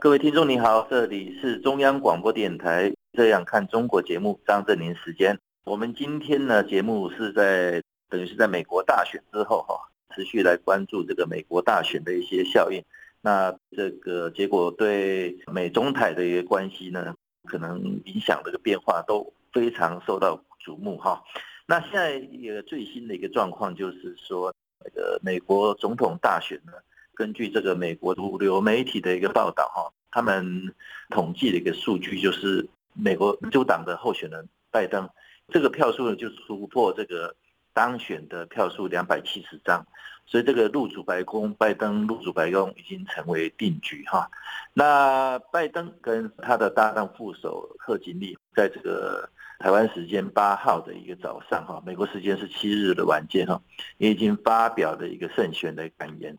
各位听众您好，这里是中央广播电台《这样看中国》节目，张正霖时间。我们今天呢，节目是在等于是在美国大选之后哈，持续来关注这个美国大选的一些效应。那这个结果对美中台的一个关系呢，可能影响这个变化都非常受到瞩目哈。那现在一个最新的一个状况就是说，那个美国总统大选呢。根据这个美国主流媒体的一个报道，哈，他们统计的一个数据就是，美国民主党的候选人拜登，这个票数呢就突破这个当选的票数两百七十张，所以这个入主白宫，拜登入主白宫已经成为定局，哈。那拜登跟他的搭档副手贺锦丽，在这个台湾时间八号的一个早上，哈，美国时间是七日的晚间，哈，也已经发表了一个胜选的感言。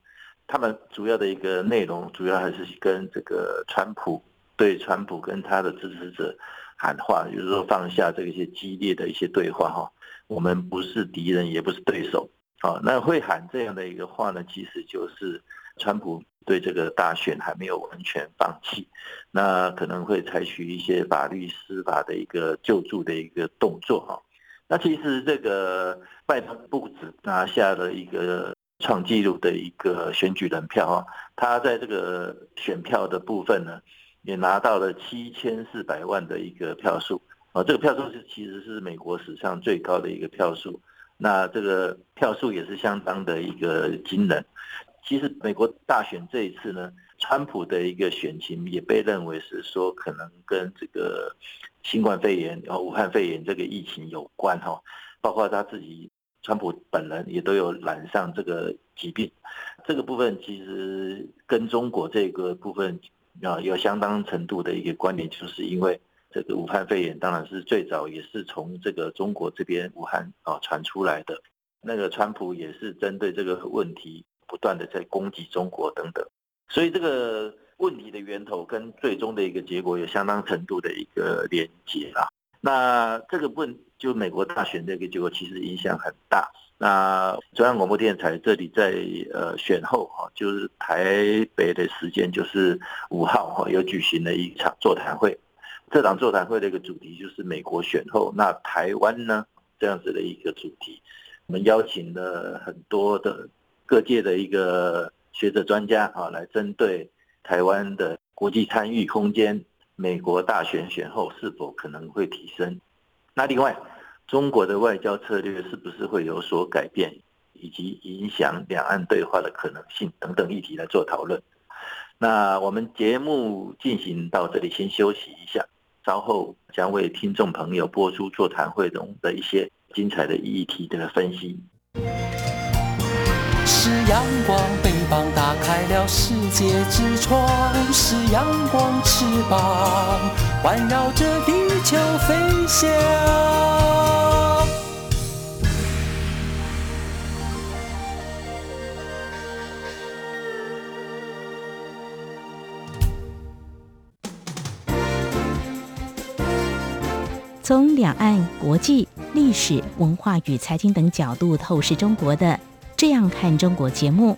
他们主要的一个内容，主要还是跟这个川普对川普跟他的支持者喊话，就是说放下这一些激烈的一些对话哈，我们不是敌人，也不是对手。好，那会喊这样的一个话呢，其实就是川普对这个大选还没有完全放弃，那可能会采取一些法律司法的一个救助的一个动作哈。那其实这个拜登不止拿下了一个。创纪录的一个选举人票啊，他在这个选票的部分呢，也拿到了七千四百万的一个票数啊，这个票数是其实是美国史上最高的一个票数，那这个票数也是相当的一个惊人。其实美国大选这一次呢，川普的一个选情也被认为是说可能跟这个新冠肺炎、然后武汉肺炎这个疫情有关哈，包括他自己。川普本人也都有染上这个疾病，这个部分其实跟中国这个部分啊有相当程度的一个关联，就是因为这个武汉肺炎当然是最早也是从这个中国这边武汉啊传出来的，那个川普也是针对这个问题不断的在攻击中国等等，所以这个问题的源头跟最终的一个结果有相当程度的一个连结啊。那这个问就美国大选这个结果其实影响很大。那中央广播电台这里在呃选后哈，就是台北的时间就是五号哈，有举行了一场座谈会。这场座谈会的一个主题就是美国选后，那台湾呢这样子的一个主题。我们邀请了很多的各界的一个学者专家啊，来针对台湾的国际参与空间。美国大选选后是否可能会提升？那另外，中国的外交策略是不是会有所改变，以及影响两岸对话的可能性等等议题来做讨论。那我们节目进行到这里，先休息一下，稍后将为听众朋友播出座谈会中的一些精彩的议题的分析。是阳光，翅膀打开了世界之窗；是阳光，翅膀环绕着地球飞翔。从两岸、国际、历史、文化与财经等角度透视中国的。这样看中国节目，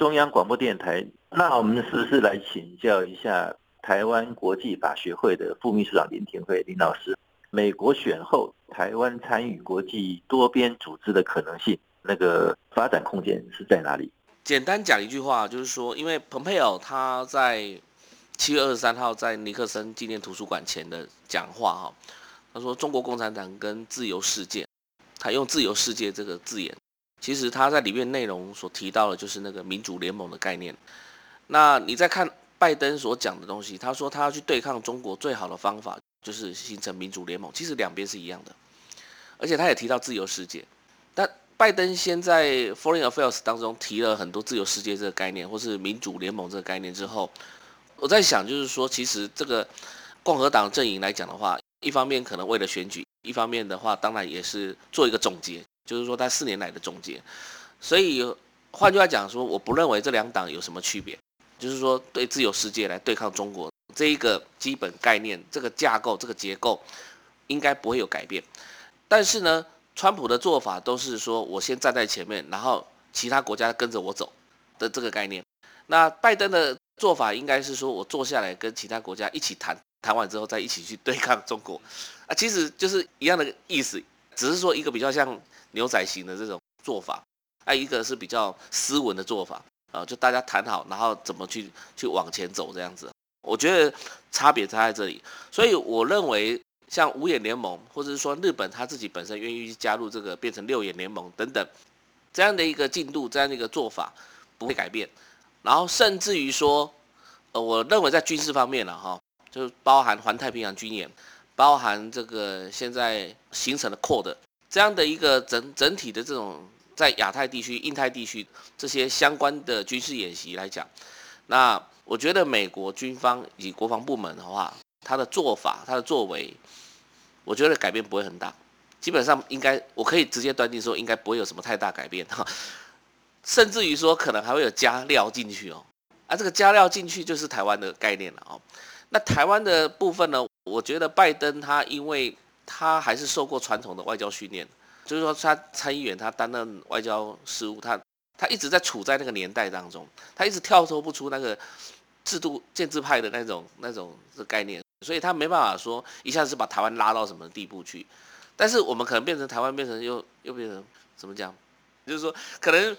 中央广播电台。那我们是不是来请教一下台湾国际法学会的副秘书长林廷辉林老师？美国选后，台湾参与国际多边组织的可能性，那个发展空间是在哪里？简单讲一句话，就是说，因为蓬佩奥他在七月二十三号在尼克森纪念图书馆前的讲话，哈，他说中国共产党跟自由世界，他用自由世界这个字眼，其实他在里面内容所提到的，就是那个民主联盟的概念。那你再看拜登所讲的东西，他说他要去对抗中国最好的方法。就是形成民主联盟，其实两边是一样的，而且他也提到自由世界。但拜登先在 Foreign Affairs 当中提了很多自由世界这个概念，或是民主联盟这个概念之后，我在想，就是说，其实这个共和党阵营来讲的话，一方面可能为了选举，一方面的话，当然也是做一个总结，就是说他四年来的总结。所以换句话讲说，我不认为这两党有什么区别，就是说对自由世界来对抗中国。这一个基本概念，这个架构，这个结构，应该不会有改变。但是呢，川普的做法都是说我先站在前面，然后其他国家跟着我走的这个概念。那拜登的做法应该是说我坐下来跟其他国家一起谈，谈完之后再一起去对抗中国。啊，其实就是一样的意思，只是说一个比较像牛仔型的这种做法，啊，一个是比较斯文的做法啊，就大家谈好，然后怎么去去往前走这样子。我觉得差别差在这里，所以我认为像五眼联盟，或者是说日本他自己本身愿意去加入这个变成六眼联盟等等这样的一个进度，这样的一个做法不会改变。然后甚至于说，呃，我认为在军事方面了哈，就是包含环太平洋军演，包含这个现在形成的 QUAD 这样的一个整整体的这种在亚太地区、印太地区这些相关的军事演习来讲，那。我觉得美国军方以及国防部门的话，他的做法、他的作为，我觉得改变不会很大。基本上应该，我可以直接断定说，应该不会有什么太大改变哈。甚至于说，可能还会有加料进去哦。啊，这个加料进去就是台湾的概念了哦。那台湾的部分呢，我觉得拜登他因为他还是受过传统的外交训练，就是说他参议员，他担任外交事务，他他一直在处在那个年代当中，他一直跳脱不出那个。制度建制派的那种那种的概念，所以他没办法说一下子把台湾拉到什么地步去。但是我们可能变成台湾变成又又变成怎么讲？就是说可能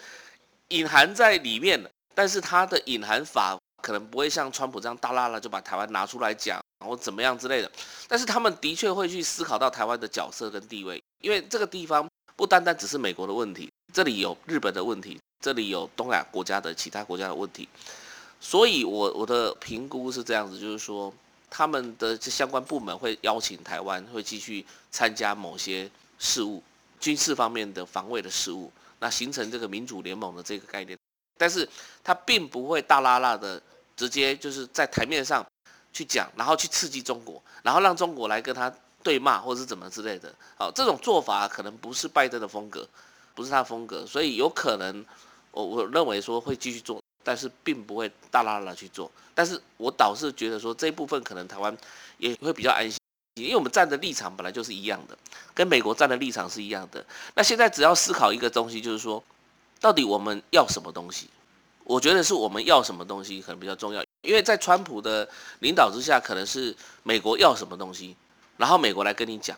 隐含在里面，但是他的隐含法可能不会像川普这样大剌剌就把台湾拿出来讲，然后怎么样之类的。但是他们的确会去思考到台湾的角色跟地位，因为这个地方不单单只是美国的问题，这里有日本的问题，这里有东亚国家的其他国家的问题。所以我，我的评估是这样子，就是说，他们的相关部门会邀请台湾，会继续参加某些事务，军事方面的防卫的事务，那形成这个民主联盟的这个概念。但是，他并不会大剌剌的直接就是在台面上去讲，然后去刺激中国，然后让中国来跟他对骂或者是怎么之类的。好，这种做法可能不是拜登的风格，不是他的风格，所以有可能，我我认为说会继续做。但是并不会大拉拉去做，但是我倒是觉得说这一部分可能台湾也会比较安心，因为我们站的立场本来就是一样的，跟美国站的立场是一样的。那现在只要思考一个东西，就是说，到底我们要什么东西？我觉得是我们要什么东西可能比较重要，因为在川普的领导之下，可能是美国要什么东西，然后美国来跟你讲，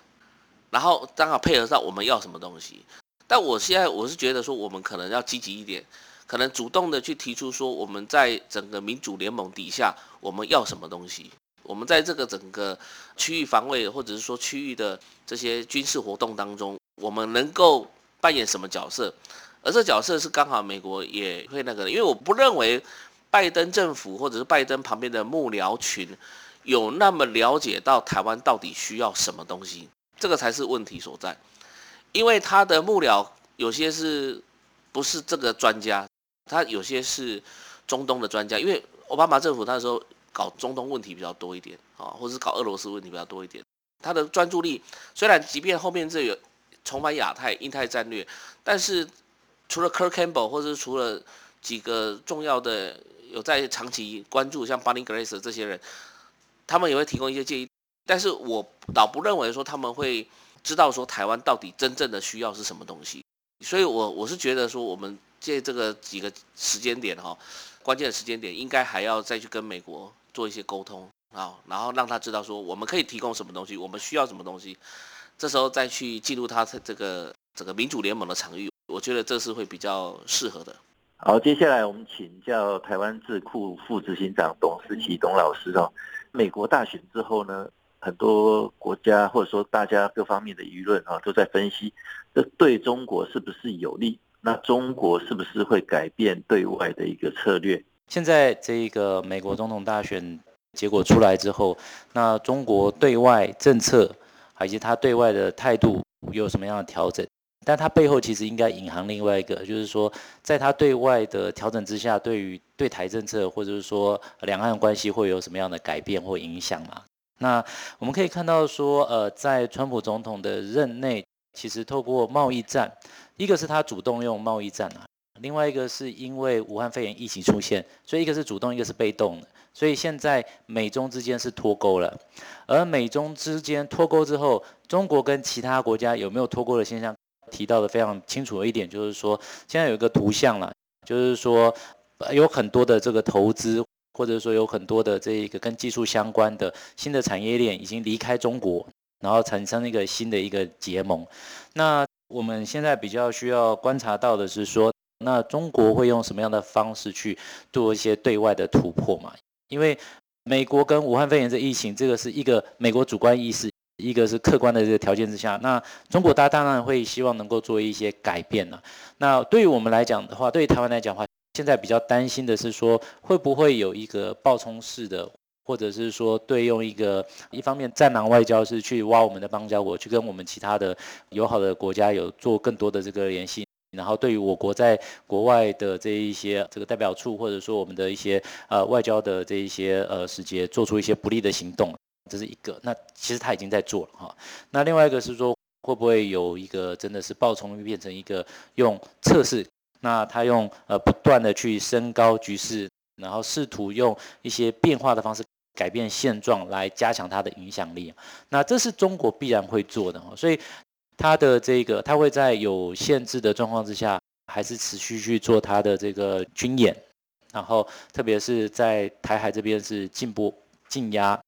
然后刚好配合上我们要什么东西。但我现在我是觉得说，我们可能要积极一点。可能主动的去提出说，我们在整个民主联盟底下，我们要什么东西？我们在这个整个区域防卫，或者是说区域的这些军事活动当中，我们能够扮演什么角色？而这角色是刚好美国也会那个，因为我不认为拜登政府或者是拜登旁边的幕僚群有那么了解到台湾到底需要什么东西，这个才是问题所在。因为他的幕僚有些是不是这个专家？他有些是中东的专家，因为奥巴马政府那时候搞中东问题比较多一点啊，或是搞俄罗斯问题比较多一点。他的专注力虽然即便后面这有重返亚太、印太战略，但是除了 Kurt Campbell 或者是除了几个重要的有在长期关注，像 Barney Glaser 这些人，他们也会提供一些建议。但是我倒不认为说他们会知道说台湾到底真正的需要是什么东西。所以我我是觉得说我们。借这个几个时间点哈，关键的时间点，应该还要再去跟美国做一些沟通啊，然后让他知道说我们可以提供什么东西，我们需要什么东西，这时候再去进入他这个整个民主联盟的场域，我觉得这是会比较适合的。好，接下来我们请教台湾智库副执行长董思齐董老师哦。美国大选之后呢，很多国家或者说大家各方面的舆论啊，都在分析这对中国是不是有利？那中国是不是会改变对外的一个策略？现在这个美国总统大选结果出来之后，那中国对外政策以及他对外的态度有什么样的调整？但它背后其实应该隐含另外一个，就是说，在它对外的调整之下，对于对台政策或者是说两岸关系会有什么样的改变或影响嘛？那我们可以看到说，呃，在川普总统的任内，其实透过贸易战，一个是他主动用贸易战啊，另外一个是因为武汉肺炎疫情出现，所以一个是主动，一个是被动的，所以现在美中之间是脱钩了，而美中之间脱钩之后，中国跟其他国家有没有脱钩的现象？提到的非常清楚的一点就是说，现在有一个图像了，就是说有很多的这个投资，或者说有很多的这一个跟技术相关的新的产业链已经离开中国，然后产生一个新的一个结盟。那我们现在比较需要观察到的是说，那中国会用什么样的方式去做一些对外的突破嘛？因为美国跟武汉肺炎这疫情，这个是一个美国主观意识。一个是客观的这个条件之下，那中国大当然会希望能够做一些改变了。那对于我们来讲的话，对于台湾来讲的话，现在比较担心的是说，会不会有一个暴冲式的，或者是说对用一个一方面战狼外交是去挖我们的邦交国，去跟我们其他的友好的国家有做更多的这个联系，然后对于我国在国外的这一些这个代表处，或者说我们的一些呃外交的这一些呃使节，做出一些不利的行动。这是一个，那其实他已经在做了哈。那另外一个是说，会不会有一个真的是暴冲变成一个用测试？那他用呃不断的去升高局势，然后试图用一些变化的方式改变现状，来加强他的影响力。那这是中国必然会做的哈。所以他的这个，他会在有限制的状况之下，还是持续去做他的这个军演，然后特别是在台海这边是进步进压。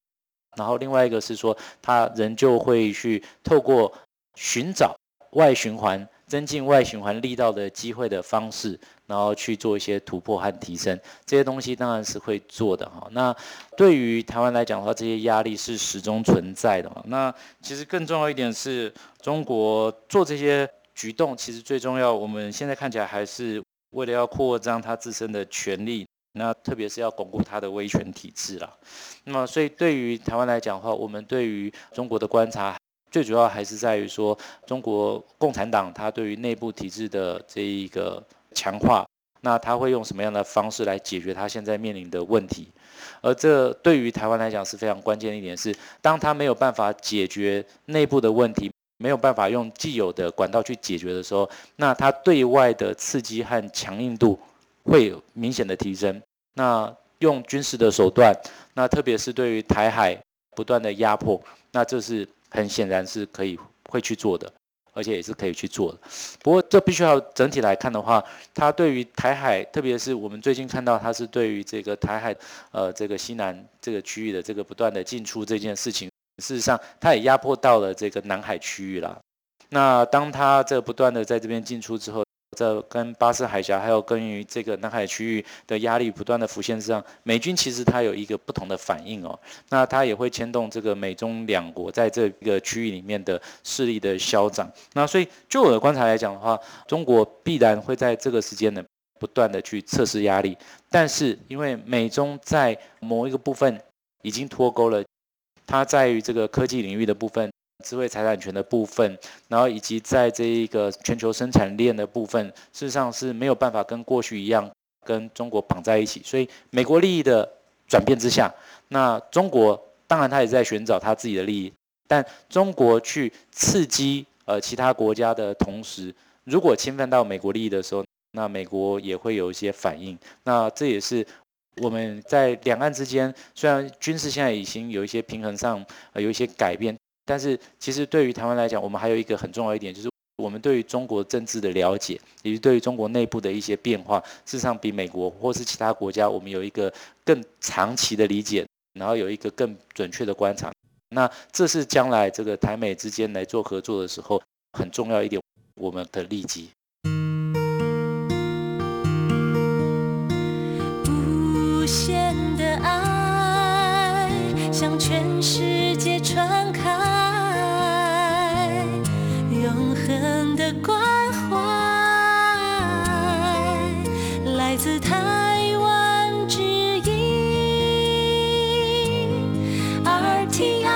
然后另外一个是说，他仍旧会去透过寻找外循环、增进外循环力道的机会的方式，然后去做一些突破和提升。这些东西当然是会做的哈。那对于台湾来讲的话，这些压力是始终存在的。那其实更重要一点是，中国做这些举动，其实最重要，我们现在看起来还是为了要扩张他自身的权力。那特别是要巩固它的威权体制了。那么，所以对于台湾来讲的话，我们对于中国的观察，最主要还是在于说，中国共产党它对于内部体制的这一个强化，那它会用什么样的方式来解决它现在面临的问题？而这对于台湾来讲是非常关键的一点是，当它没有办法解决内部的问题，没有办法用既有的管道去解决的时候，那它对外的刺激和强硬度。会有明显的提升。那用军事的手段，那特别是对于台海不断的压迫，那这是很显然是可以会去做的，而且也是可以去做的。不过这必须要整体来看的话，它对于台海，特别是我们最近看到它是对于这个台海，呃，这个西南这个区域的这个不断的进出这件事情，事实上它也压迫到了这个南海区域了。那当它这不断的在这边进出之后，这跟巴士海峡，还有跟于这个南海区域的压力不断的浮现上，美军其实它有一个不同的反应哦，那它也会牵动这个美中两国在这个区域里面的势力的消长。那所以就我的观察来讲的话，中国必然会在这个时间呢不断的去测试压力，但是因为美中在某一个部分已经脱钩了，它在于这个科技领域的部分。智慧财产权的部分，然后以及在这一个全球生产链的部分，事实上是没有办法跟过去一样跟中国绑在一起。所以，美国利益的转变之下，那中国当然他也在寻找他自己的利益，但中国去刺激呃其他国家的同时，如果侵犯到美国利益的时候，那美国也会有一些反应。那这也是我们在两岸之间，虽然军事现在已经有一些平衡上呃有一些改变。但是，其实对于台湾来讲，我们还有一个很重要一点，就是我们对于中国政治的了解，以及对于中国内部的一些变化，事实上比美国或是其他国家，我们有一个更长期的理解，然后有一个更准确的观察。那这是将来这个台美之间来做合作的时候很重要一点，我们的利基。无限的爱向全世界的关怀来自台湾之音 RTI。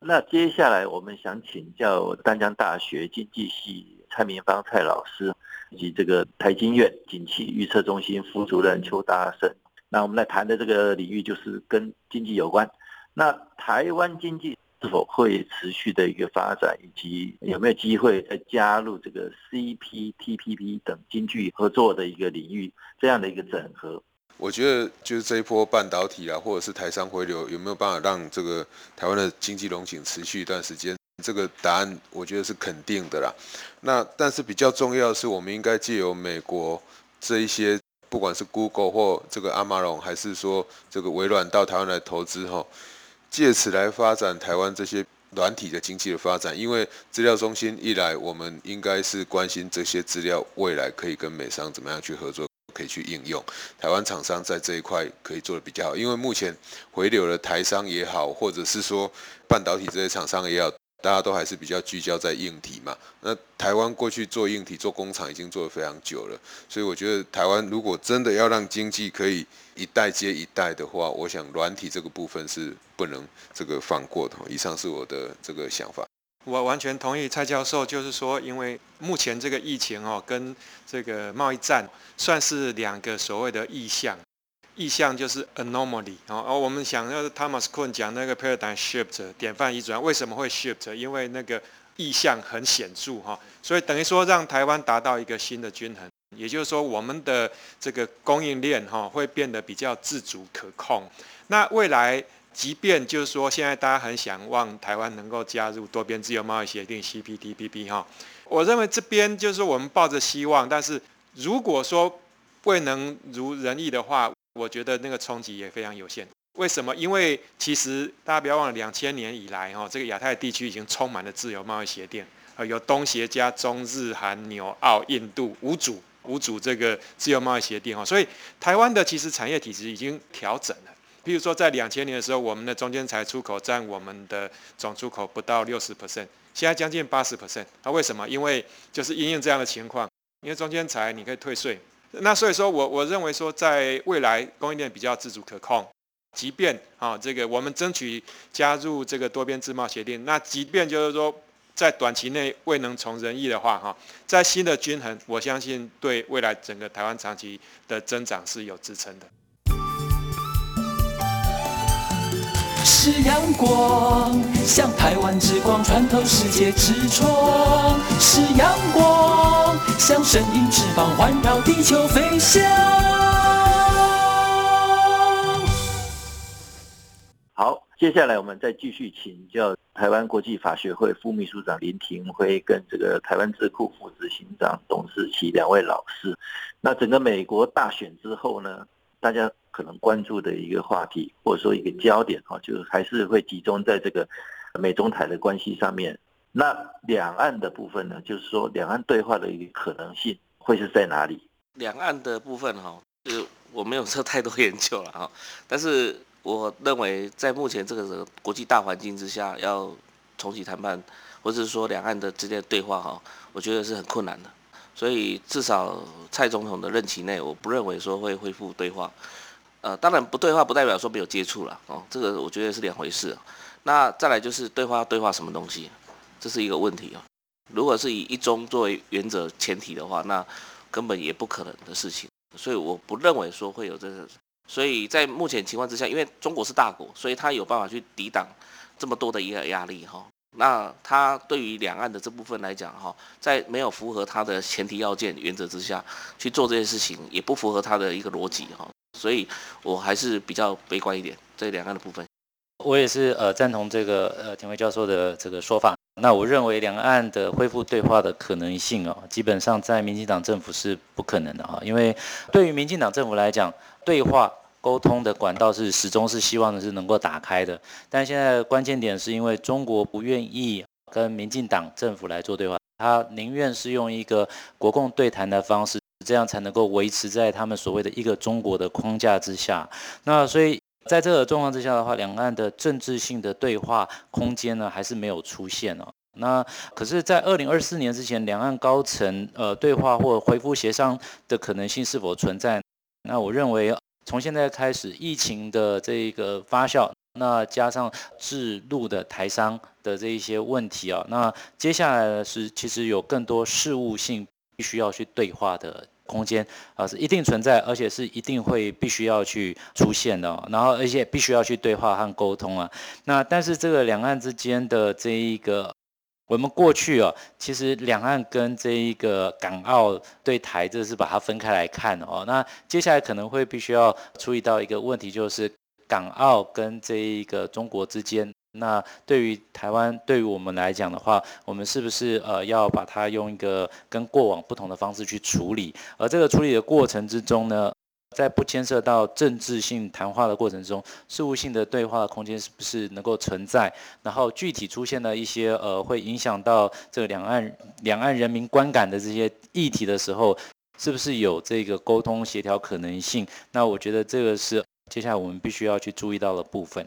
那接下来我们想请教淡江大学经济系蔡明芳蔡老师，以及这个台经院景气预测中心副主任邱大胜。那我们来谈的这个领域就是跟经济有关。那台湾经济是否会持续的一个发展，以及有没有机会再加入这个 CPTPP 等经济合作的一个领域，这样的一个整合？我觉得就是这一波半导体啊，或者是台商回流，有没有办法让这个台湾的经济荣景持续一段时间？这个答案我觉得是肯定的啦。那但是比较重要的是，我们应该借由美国这一些，不管是 Google 或这个阿马逊，还是说这个微软到台湾来投资哈，借此来发展台湾这些软体的经济的发展。因为资料中心一来，我们应该是关心这些资料未来可以跟美商怎么样去合作。可以去应用，台湾厂商在这一块可以做的比较好，因为目前回流的台商也好，或者是说半导体这些厂商也好，大家都还是比较聚焦在硬体嘛。那台湾过去做硬体、做工厂已经做得非常久了，所以我觉得台湾如果真的要让经济可以一代接一代的话，我想软体这个部分是不能这个放过的。以上是我的这个想法。我完全同意蔡教授，就是说，因为目前这个疫情哦，跟这个贸易战算是两个所谓的异象。意象就是 anomaly 哦，而我们想要 Thomas Kuhn 讲那个 paradigm shift 典范移转，为什么会 shift？因为那个意象很显著哈，所以等于说让台湾达到一个新的均衡，也就是说我们的这个供应链哈会变得比较自主可控。那未来。即便就是说，现在大家很想望台湾能够加入多边自由贸易协定 CPTPP 哈，我认为这边就是我们抱着希望，但是如果说未能如人意的话，我觉得那个冲击也非常有限。为什么？因为其实大家不要忘了，两千年以来哈，这个亚太地区已经充满了自由贸易协定，啊，有东协加中日韩纽澳印度五组五组这个自由贸易协定哈，所以台湾的其实产业体制已经调整了。譬如说，在两千年的时候，我们的中间材出口占我们的总出口不到六十 percent，现在将近八十 percent。那为什么？因为就是因应这样的情况，因为中间材你可以退税。那所以说我我认为说，在未来供应链比较自主可控，即便啊这个我们争取加入这个多边自贸协定，那即便就是说在短期内未能从人意的话哈，在新的均衡，我相信对未来整个台湾长期的增长是有支撑的。是阳光，像台湾之光穿透世界之窗；是阳光，像神鹰翅膀环绕地球飞翔。好，接下来我们再继续请教台湾国际法学会副秘书长林廷辉跟这个台湾智库副执行长董思齐两位老师。那整个美国大选之后呢，大家可能关注的一个话题，或者说一个焦点哈，就是还是会集中在这个美中台的关系上面。那两岸的部分呢，就是说两岸对话的一个可能性会是在哪里？两岸的部分哈，就是我没有做太多研究了哈，但是我认为在目前这个国际大环境之下，要重启谈判，或者是说两岸的之间对话哈，我觉得是很困难的。所以至少蔡总统的任期内，我不认为说会恢复对话。呃，当然不对话不代表说没有接触了哦，这个我觉得是两回事。那再来就是对话对话什么东西，这是一个问题啊。如果是以一中作为原则前提的话，那根本也不可能的事情。所以我不认为说会有这个。所以在目前情况之下，因为中国是大国，所以他有办法去抵挡这么多的一个压力哈。那他对于两岸的这部分来讲哈，在没有符合他的前提要件原则之下去做这件事情，也不符合他的一个逻辑哈。所以，我还是比较悲观一点，这两岸的部分。我也是呃赞同这个呃田维教授的这个说法。那我认为两岸的恢复对话的可能性哦，基本上在民进党政府是不可能的哈，因为对于民进党政府来讲，对话沟通的管道是始终是希望的是能够打开的。但现在关键点是因为中国不愿意跟民进党政府来做对话，他宁愿是用一个国共对谈的方式，这样才能够维持在他们所谓的一个中国的框架之下。那所以。在这个状况之下的话，两岸的政治性的对话空间呢，还是没有出现哦。那可是，在二零二四年之前，两岸高层呃对话或恢复协商的可能性是否存在？那我认为，从现在开始，疫情的这个发酵，那加上制度的台商的这一些问题啊，那接下来呢是其实有更多事务性必须要去对话的。空间啊是一定存在，而且是一定会必须要去出现的，哦然后而且必须要去对话和沟通啊。那但是这个两岸之间的这一个，我们过去啊，其实两岸跟这一个港澳对台，这是把它分开来看哦。那接下来可能会必须要注意到一个问题，就是港澳跟这一个中国之间。那对于台湾，对于我们来讲的话，我们是不是呃要把它用一个跟过往不同的方式去处理？而这个处理的过程之中呢，在不牵涉到政治性谈话的过程中，事务性的对话的空间是不是能够存在？然后具体出现了一些呃会影响到这个两岸两岸人民观感的这些议题的时候，是不是有这个沟通协调可能性？那我觉得这个是接下来我们必须要去注意到的部分。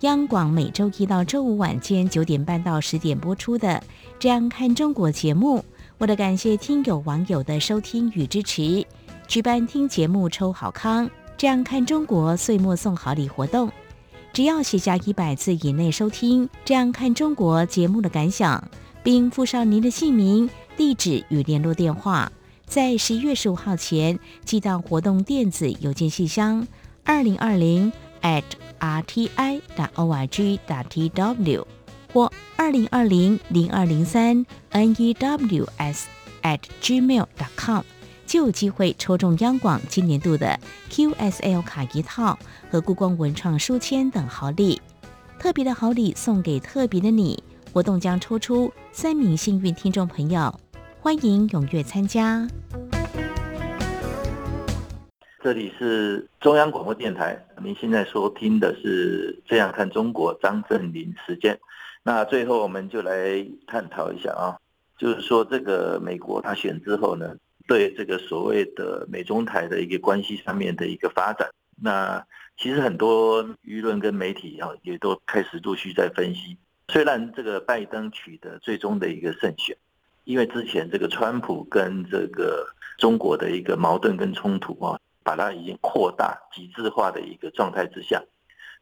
央广每周一到周五晚间九点半到十点播出的《这样看中国》节目，为了感谢听友网友的收听与支持，举办听节目抽好康，《这样看中国》岁末送好礼活动。只要写下一百字以内收听《这样看中国》节目的感想，并附上您的姓名、地址与联络电话，在十一月十五号前寄到活动电子邮件信箱二零二零 at rti. 打 org. 打 tw 或二零二零零二零三 news at gmail. dot com 就有机会抽中央广今年度的 QSL 卡一套和故宫文创书签等好礼。特别的好礼送给特别的你，活动将抽出三名幸运听众朋友，欢迎踊跃参加。这里是中央广播电台，您现在收听的是《这样看中国》张振霖时间。那最后我们就来探讨一下啊，就是说这个美国大选之后呢，对这个所谓的美中台的一个关系上面的一个发展，那其实很多舆论跟媒体啊也都开始陆续在分析。虽然这个拜登取得最终的一个胜选，因为之前这个川普跟这个中国的一个矛盾跟冲突啊。把它已经扩大极致化的一个状态之下，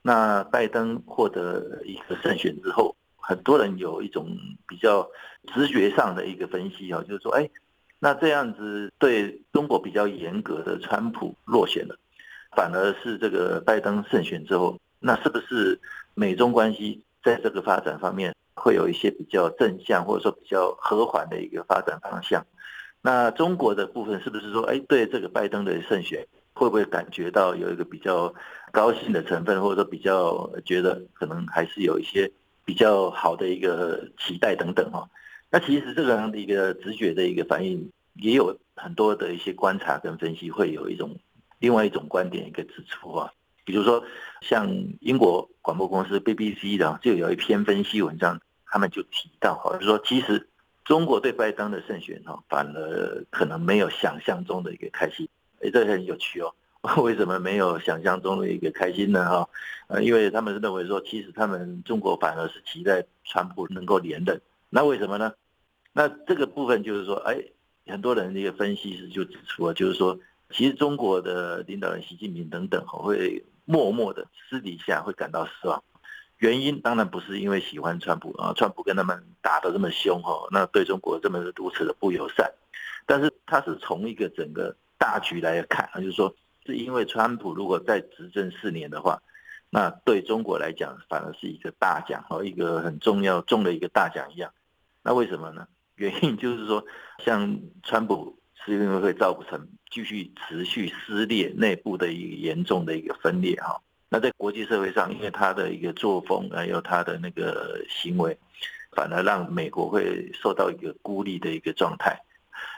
那拜登获得一个胜选之后，很多人有一种比较直觉上的一个分析啊，就是说，哎，那这样子对中国比较严格的川普落选了，反而是这个拜登胜选之后，那是不是美中关系在这个发展方面会有一些比较正向或者说比较和缓的一个发展方向？那中国的部分是不是说，哎，对这个拜登的胜选，会不会感觉到有一个比较高兴的成分，或者说比较觉得可能还是有一些比较好的一个期待等等哈？那其实这个样的一个直觉的一个反应，也有很多的一些观察跟分析，会有一种另外一种观点一个指出啊，比如说像英国广播公司 BBC 的就有一篇分析文章，他们就提到哈，就是说其实。中国对拜登的胜选哈，反而可能没有想象中的一个开心，哎，这很有趣哦。为什么没有想象中的一个开心呢？哈，呃，因为他们认为说，其实他们中国反而是期待川普能够连任。那为什么呢？那这个部分就是说，哎，很多人的一个分析师就指出了，就是说，其实中国的领导人习近平等等会默默的私底下会感到失望，原因当然不是因为喜欢川普啊，川普跟他们打得这么凶哈，那对中国这么如此的不友善。但是他是从一个整个大局来看，就是说是因为川普如果再执政四年的话，那对中国来讲反而是一个大奖和一个很重要中的一个大奖一样。那为什么呢？原因就是说，像川普是因为会造成继续持续撕裂内部的一个严重的一个分裂哈。那在国际社会上，因为他的一个作风，还有他的那个行为，反而让美国会受到一个孤立的一个状态。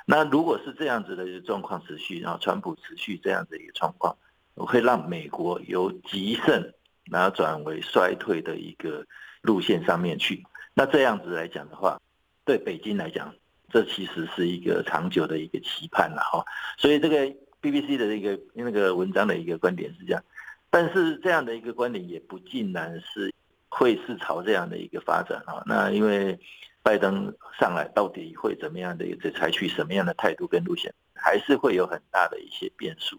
那如果是这样子的一个状况持续，然后川普持续这样子一个状况，我会让美国由极盛然后转为衰退的一个路线上面去。那这样子来讲的话，对北京来讲，这其实是一个长久的一个期盼了哈。所以这个 BBC 的一个那个文章的一个观点是这样。但是这样的一个观点也不尽然是会是朝这样的一个发展啊。那因为拜登上来到底会怎么样的一个采取什么样的态度跟路线，还是会有很大的一些变数。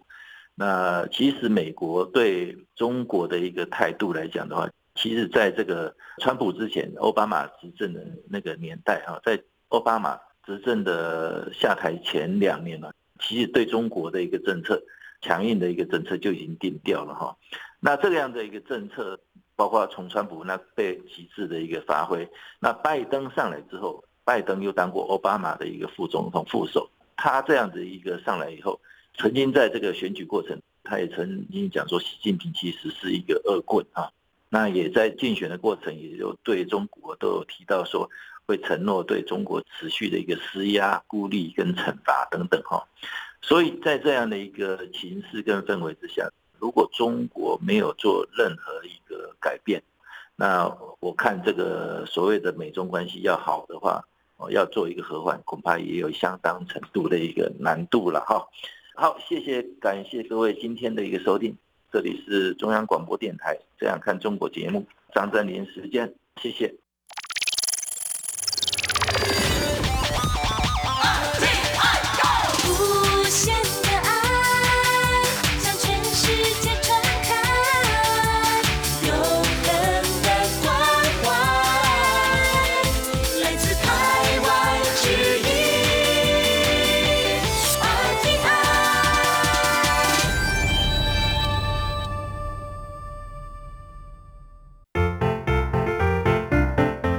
那其实美国对中国的一个态度来讲的话，其实在这个川普之前，奥巴马执政的那个年代啊，在奥巴马执政的下台前两年呢，其实对中国的一个政策。强硬的一个政策就已经定掉了哈，那这样的一个政策，包括从川普那被极致的一个发挥，那拜登上来之后，拜登又当过奥巴马的一个副总统副手，他这样子一个上来以后，曾经在这个选举过程，他也曾经讲说，习近平其实是一个恶棍啊，那也在竞选的过程，也就对中国都有提到说，会承诺对中国持续的一个施压、孤立跟惩罚等等哈。所以在这样的一个情势跟氛围之下，如果中国没有做任何一个改变，那我看这个所谓的美中关系要好的话，哦，要做一个和缓，恐怕也有相当程度的一个难度了哈。好，谢谢，感谢各位今天的一个收听，这里是中央广播电台《这样看中国》节目，张振林时间，谢谢。